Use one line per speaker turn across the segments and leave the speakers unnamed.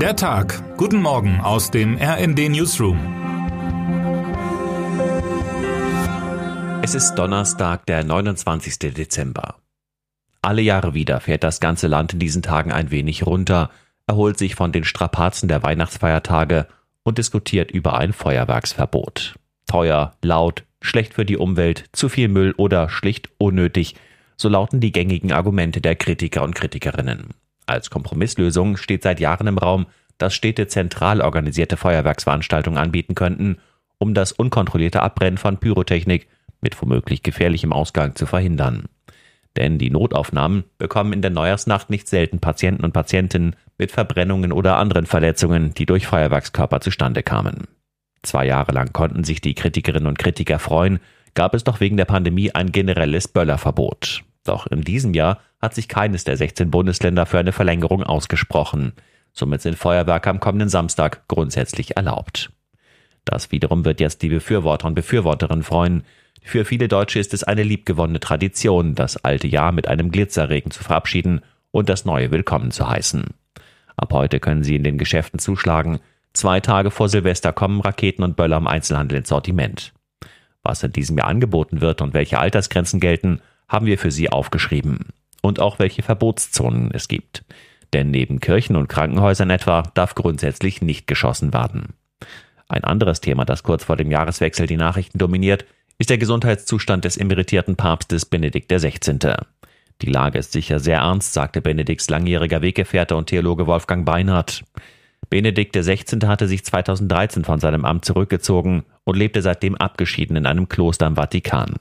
Der Tag. Guten Morgen aus dem RND Newsroom.
Es ist Donnerstag, der 29. Dezember. Alle Jahre wieder fährt das ganze Land in diesen Tagen ein wenig runter, erholt sich von den Strapazen der Weihnachtsfeiertage und diskutiert über ein Feuerwerksverbot. Teuer, laut, schlecht für die Umwelt, zu viel Müll oder schlicht unnötig, so lauten die gängigen Argumente der Kritiker und Kritikerinnen. Als Kompromisslösung steht seit Jahren im Raum, dass Städte zentral organisierte Feuerwerksveranstaltungen anbieten könnten, um das unkontrollierte Abbrennen von Pyrotechnik mit womöglich gefährlichem Ausgang zu verhindern. Denn die Notaufnahmen bekommen in der Neujahrsnacht nicht selten Patienten und Patientinnen mit Verbrennungen oder anderen Verletzungen, die durch Feuerwerkskörper zustande kamen. Zwei Jahre lang konnten sich die Kritikerinnen und Kritiker freuen, gab es doch wegen der Pandemie ein generelles Böllerverbot. Doch in diesem Jahr hat sich keines der 16 Bundesländer für eine Verlängerung ausgesprochen. Somit sind Feuerwerke am kommenden Samstag grundsätzlich erlaubt. Das wiederum wird jetzt die Befürworter und Befürworterinnen freuen. Für viele Deutsche ist es eine liebgewonnene Tradition, das alte Jahr mit einem Glitzerregen zu verabschieden und das neue willkommen zu heißen. Ab heute können Sie in den Geschäften zuschlagen. Zwei Tage vor Silvester kommen Raketen und Böller im Einzelhandel ins Sortiment. Was in diesem Jahr angeboten wird und welche Altersgrenzen gelten, haben wir für Sie aufgeschrieben. Und auch welche Verbotszonen es gibt. Denn neben Kirchen und Krankenhäusern etwa darf grundsätzlich nicht geschossen werden. Ein anderes Thema, das kurz vor dem Jahreswechsel die Nachrichten dominiert, ist der Gesundheitszustand des emeritierten Papstes Benedikt XVI. Die Lage ist sicher sehr ernst, sagte Benedikts langjähriger Weggefährte und Theologe Wolfgang Beinhardt. Benedikt XVI. hatte sich 2013 von seinem Amt zurückgezogen und lebte seitdem abgeschieden in einem Kloster im Vatikan.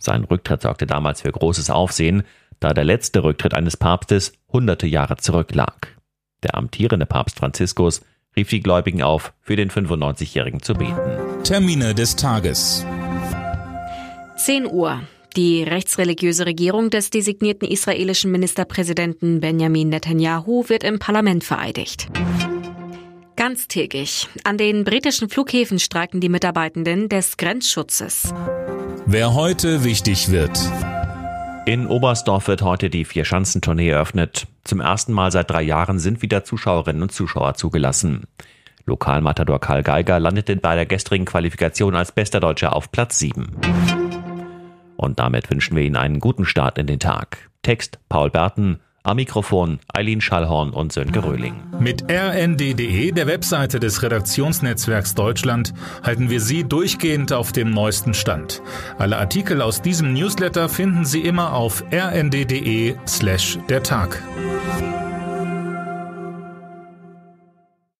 Sein Rücktritt sorgte damals für großes Aufsehen, da der letzte Rücktritt eines Papstes hunderte Jahre zurücklag. Der amtierende Papst Franziskus rief die Gläubigen auf, für den 95-Jährigen zu beten.
Termine des Tages.
10 Uhr. Die rechtsreligiöse Regierung des designierten israelischen Ministerpräsidenten Benjamin Netanyahu wird im Parlament vereidigt. Ganztägig. An den britischen Flughäfen streiken die Mitarbeitenden des Grenzschutzes.
Wer heute wichtig wird.
In Oberstdorf wird heute die Vierschanzentournee eröffnet. Zum ersten Mal seit drei Jahren sind wieder Zuschauerinnen und Zuschauer zugelassen. Lokalmatador Karl Geiger landete bei der gestrigen Qualifikation als bester Deutscher auf Platz 7. Und damit wünschen wir Ihnen einen guten Start in den Tag. Text Paul Berten, am Mikrofon Eileen Schallhorn und Sönke Röhling.
Mit rnd.de, der Webseite des Redaktionsnetzwerks Deutschland, halten wir Sie durchgehend auf dem neuesten Stand. Alle Artikel aus diesem Newsletter finden Sie immer auf rnd.de slash der Tag.